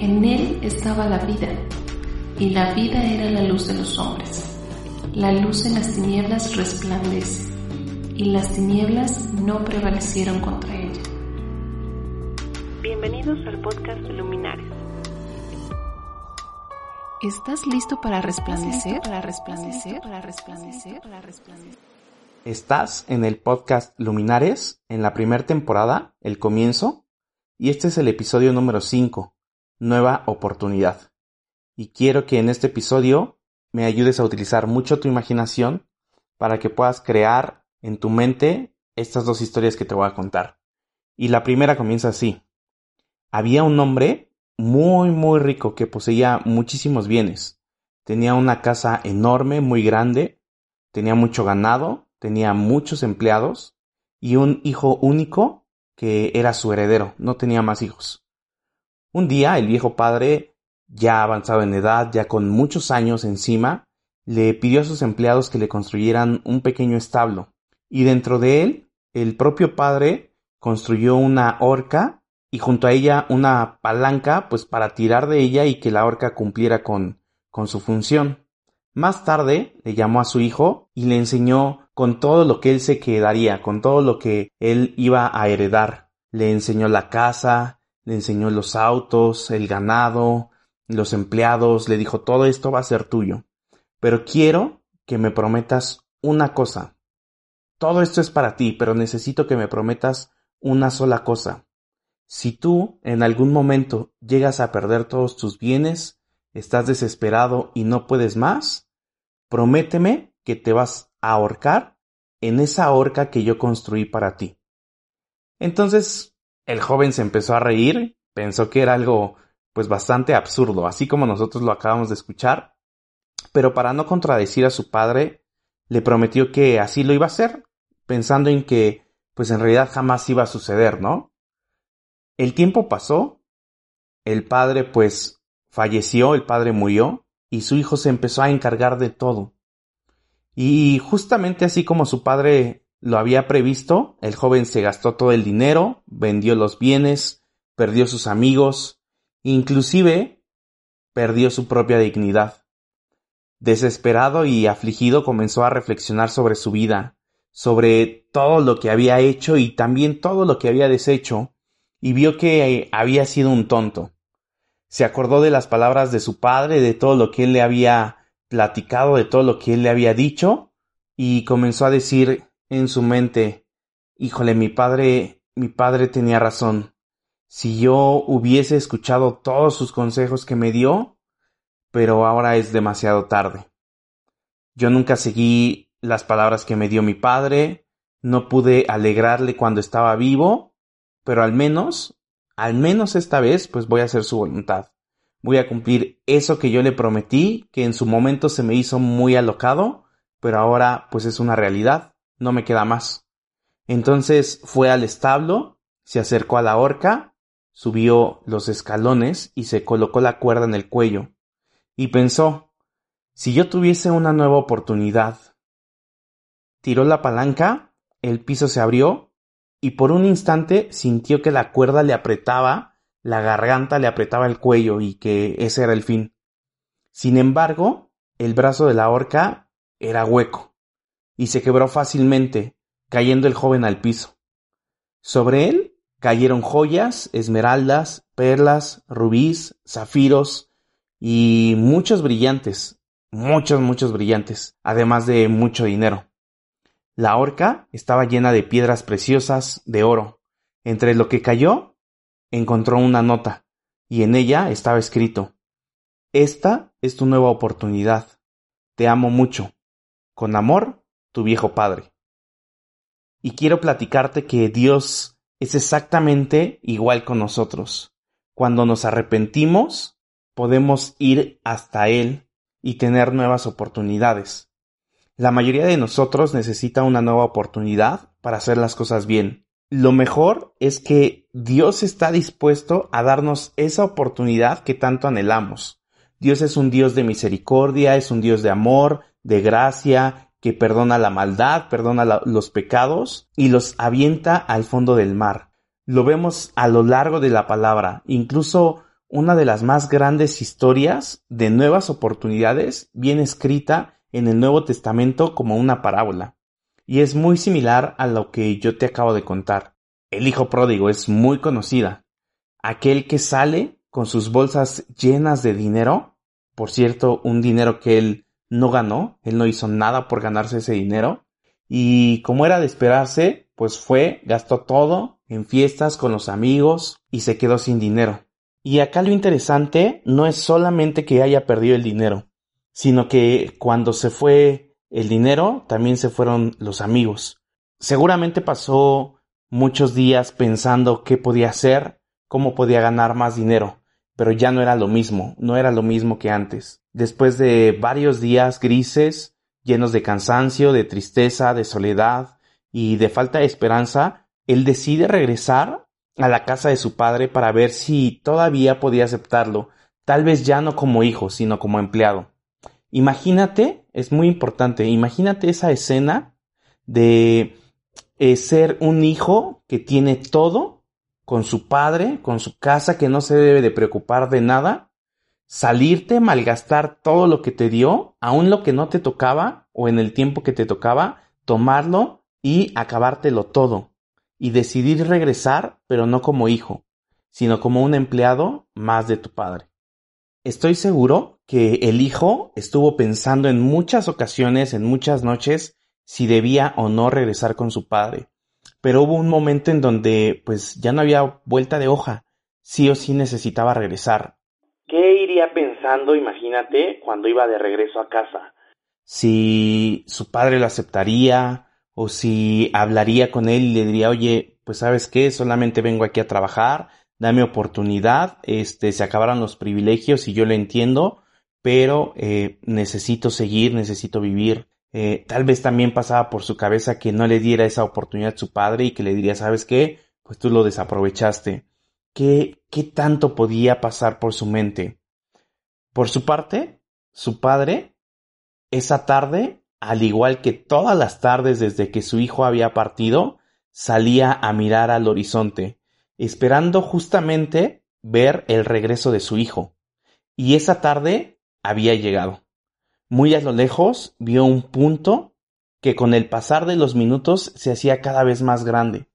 En él estaba la vida, y la vida era la luz de los hombres. La luz en las tinieblas resplandece, y las tinieblas no prevalecieron contra ella. Bienvenidos al podcast Luminares. ¿Estás listo para resplandecer? Para resplandecer, para resplandecer, para resplandecer. Estás en el podcast Luminares, en la primera temporada, el comienzo, y este es el episodio número 5, Nueva Oportunidad. Y quiero que en este episodio me ayudes a utilizar mucho tu imaginación para que puedas crear en tu mente estas dos historias que te voy a contar. Y la primera comienza así. Había un hombre muy, muy rico que poseía muchísimos bienes. Tenía una casa enorme, muy grande, tenía mucho ganado, tenía muchos empleados y un hijo único que era su heredero, no tenía más hijos. Un día el viejo padre, ya avanzado en edad, ya con muchos años encima, le pidió a sus empleados que le construyeran un pequeño establo, y dentro de él, el propio padre construyó una horca y junto a ella una palanca, pues para tirar de ella y que la horca cumpliera con, con su función. Más tarde le llamó a su hijo y le enseñó con todo lo que él se quedaría, con todo lo que él iba a heredar. Le enseñó la casa, le enseñó los autos, el ganado, los empleados, le dijo todo esto va a ser tuyo. Pero quiero que me prometas una cosa. Todo esto es para ti, pero necesito que me prometas una sola cosa. Si tú en algún momento llegas a perder todos tus bienes, estás desesperado y no puedes más, prométeme que te vas a ahorcar en esa horca que yo construí para ti. Entonces el joven se empezó a reír, pensó que era algo pues bastante absurdo, así como nosotros lo acabamos de escuchar, pero para no contradecir a su padre, le prometió que así lo iba a hacer, pensando en que pues en realidad jamás iba a suceder, ¿no? El tiempo pasó, el padre pues falleció, el padre murió, y su hijo se empezó a encargar de todo. Y justamente así como su padre lo había previsto, el joven se gastó todo el dinero, vendió los bienes, perdió sus amigos, inclusive perdió su propia dignidad. Desesperado y afligido comenzó a reflexionar sobre su vida, sobre todo lo que había hecho y también todo lo que había deshecho, y vio que había sido un tonto se acordó de las palabras de su padre, de todo lo que él le había platicado, de todo lo que él le había dicho, y comenzó a decir en su mente, híjole, mi padre, mi padre tenía razón. Si yo hubiese escuchado todos sus consejos que me dio, pero ahora es demasiado tarde. Yo nunca seguí las palabras que me dio mi padre, no pude alegrarle cuando estaba vivo, pero al menos al menos esta vez, pues voy a hacer su voluntad. Voy a cumplir eso que yo le prometí, que en su momento se me hizo muy alocado, pero ahora pues es una realidad, no me queda más. Entonces fue al establo, se acercó a la horca, subió los escalones y se colocó la cuerda en el cuello, y pensó, si yo tuviese una nueva oportunidad. Tiró la palanca, el piso se abrió y por un instante sintió que la cuerda le apretaba, la garganta le apretaba el cuello y que ese era el fin. Sin embargo, el brazo de la horca era hueco y se quebró fácilmente, cayendo el joven al piso. Sobre él cayeron joyas, esmeraldas, perlas, rubíes, zafiros y muchos brillantes, muchos, muchos brillantes, además de mucho dinero. La horca estaba llena de piedras preciosas de oro. Entre lo que cayó, encontró una nota, y en ella estaba escrito Esta es tu nueva oportunidad. Te amo mucho. Con amor, tu viejo padre. Y quiero platicarte que Dios es exactamente igual con nosotros. Cuando nos arrepentimos, podemos ir hasta Él y tener nuevas oportunidades. La mayoría de nosotros necesita una nueva oportunidad para hacer las cosas bien. Lo mejor es que Dios está dispuesto a darnos esa oportunidad que tanto anhelamos. Dios es un Dios de misericordia, es un Dios de amor, de gracia, que perdona la maldad, perdona los pecados y los avienta al fondo del mar. Lo vemos a lo largo de la palabra. Incluso una de las más grandes historias de nuevas oportunidades bien escrita en el Nuevo Testamento como una parábola. Y es muy similar a lo que yo te acabo de contar. El Hijo Pródigo es muy conocida. Aquel que sale con sus bolsas llenas de dinero, por cierto, un dinero que él no ganó, él no hizo nada por ganarse ese dinero, y como era de esperarse, pues fue, gastó todo en fiestas con los amigos y se quedó sin dinero. Y acá lo interesante no es solamente que haya perdido el dinero, sino que cuando se fue el dinero, también se fueron los amigos. Seguramente pasó muchos días pensando qué podía hacer, cómo podía ganar más dinero, pero ya no era lo mismo, no era lo mismo que antes. Después de varios días grises, llenos de cansancio, de tristeza, de soledad y de falta de esperanza, él decide regresar a la casa de su padre para ver si todavía podía aceptarlo, tal vez ya no como hijo, sino como empleado. Imagínate, es muy importante, imagínate esa escena de eh, ser un hijo que tiene todo con su padre, con su casa, que no se debe de preocupar de nada, salirte, malgastar todo lo que te dio, aun lo que no te tocaba o en el tiempo que te tocaba, tomarlo y acabártelo todo y decidir regresar, pero no como hijo, sino como un empleado más de tu padre. Estoy seguro que el hijo estuvo pensando en muchas ocasiones, en muchas noches, si debía o no regresar con su padre. Pero hubo un momento en donde pues ya no había vuelta de hoja, sí o sí necesitaba regresar. ¿Qué pensando, imagínate, cuando iba de regreso a casa? Si su padre lo aceptaría, o si hablaría con él y le diría, oye, pues sabes qué, solamente vengo aquí a trabajar, dame oportunidad, este, se acabaron los privilegios y yo lo entiendo, pero eh, necesito seguir, necesito vivir. Eh, tal vez también pasaba por su cabeza que no le diera esa oportunidad a su padre y que le diría, ¿sabes qué? Pues tú lo desaprovechaste. ¿Qué, qué tanto podía pasar por su mente? Por su parte, su padre, esa tarde al igual que todas las tardes desde que su hijo había partido, salía a mirar al horizonte, esperando justamente ver el regreso de su hijo. Y esa tarde había llegado. Muy a lo lejos vio un punto que con el pasar de los minutos se hacía cada vez más grande.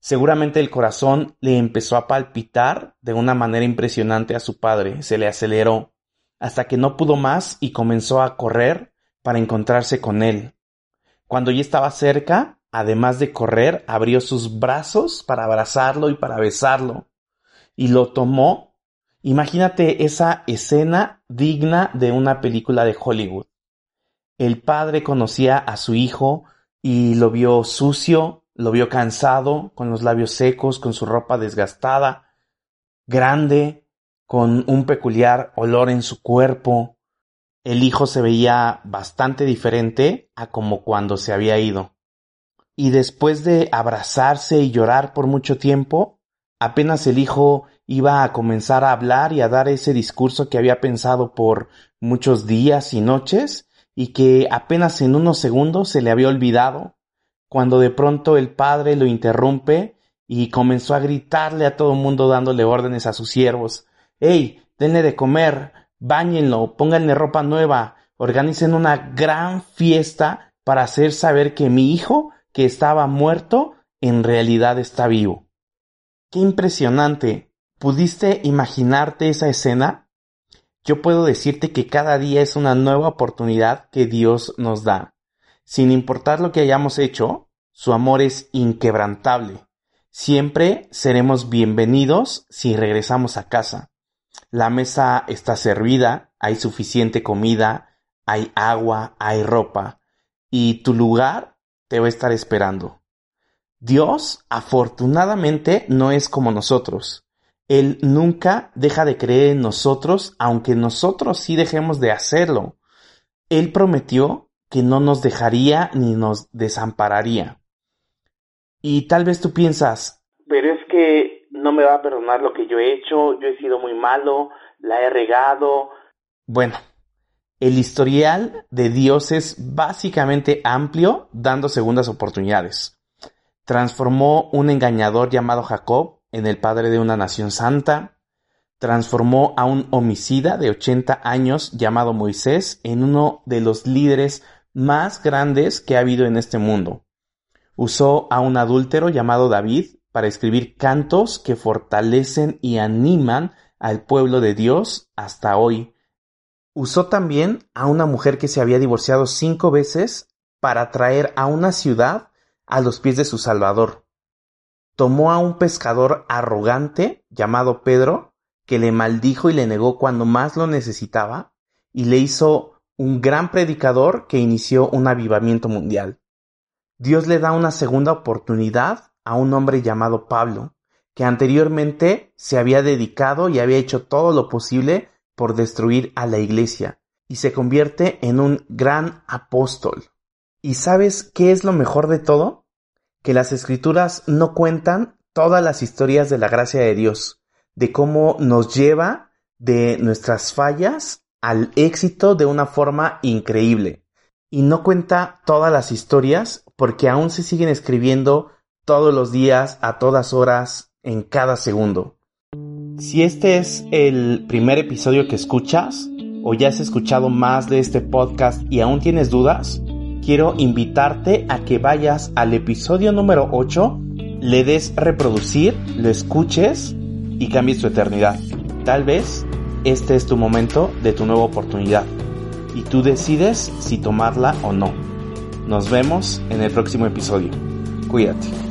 Seguramente el corazón le empezó a palpitar de una manera impresionante a su padre, se le aceleró, hasta que no pudo más y comenzó a correr para encontrarse con él. Cuando ya estaba cerca, además de correr, abrió sus brazos para abrazarlo y para besarlo. Y lo tomó. Imagínate esa escena digna de una película de Hollywood. El padre conocía a su hijo y lo vio sucio, lo vio cansado, con los labios secos, con su ropa desgastada, grande, con un peculiar olor en su cuerpo, el hijo se veía bastante diferente a como cuando se había ido. Y después de abrazarse y llorar por mucho tiempo, apenas el hijo iba a comenzar a hablar y a dar ese discurso que había pensado por muchos días y noches y que apenas en unos segundos se le había olvidado, cuando de pronto el padre lo interrumpe y comenzó a gritarle a todo el mundo dándole órdenes a sus siervos. ¡Ey! Denle de comer, báñenlo, pónganle ropa nueva, organicen una gran fiesta para hacer saber que mi hijo, que estaba muerto, en realidad está vivo. Qué impresionante. ¿Pudiste imaginarte esa escena? Yo puedo decirte que cada día es una nueva oportunidad que Dios nos da. Sin importar lo que hayamos hecho, su amor es inquebrantable. Siempre seremos bienvenidos si regresamos a casa. La mesa está servida, hay suficiente comida, hay agua, hay ropa, y tu lugar te va a estar esperando. Dios, afortunadamente, no es como nosotros. Él nunca deja de creer en nosotros, aunque nosotros sí dejemos de hacerlo. Él prometió que no nos dejaría ni nos desampararía. Y tal vez tú piensas, pero es que no me va a perdonar lo que yo he hecho, yo he sido muy malo, la he regado. Bueno, el historial de Dios es básicamente amplio, dando segundas oportunidades. Transformó un engañador llamado Jacob en el padre de una nación santa, transformó a un homicida de 80 años llamado Moisés en uno de los líderes más grandes que ha habido en este mundo. Usó a un adúltero llamado David para escribir cantos que fortalecen y animan al pueblo de Dios hasta hoy. Usó también a una mujer que se había divorciado cinco veces para traer a una ciudad a los pies de su Salvador. Tomó a un pescador arrogante llamado Pedro, que le maldijo y le negó cuando más lo necesitaba, y le hizo un gran predicador que inició un avivamiento mundial. Dios le da una segunda oportunidad a un hombre llamado Pablo, que anteriormente se había dedicado y había hecho todo lo posible por destruir a la iglesia, y se convierte en un gran apóstol. ¿Y sabes qué es lo mejor de todo? Que las escrituras no cuentan todas las historias de la gracia de Dios, de cómo nos lleva de nuestras fallas al éxito de una forma increíble. Y no cuenta todas las historias porque aún se siguen escribiendo todos los días, a todas horas, en cada segundo. Si este es el primer episodio que escuchas, o ya has escuchado más de este podcast y aún tienes dudas, quiero invitarte a que vayas al episodio número 8, le des reproducir, lo escuches y cambies tu eternidad. Tal vez este es tu momento de tu nueva oportunidad y tú decides si tomarla o no. Nos vemos en el próximo episodio. Cuídate.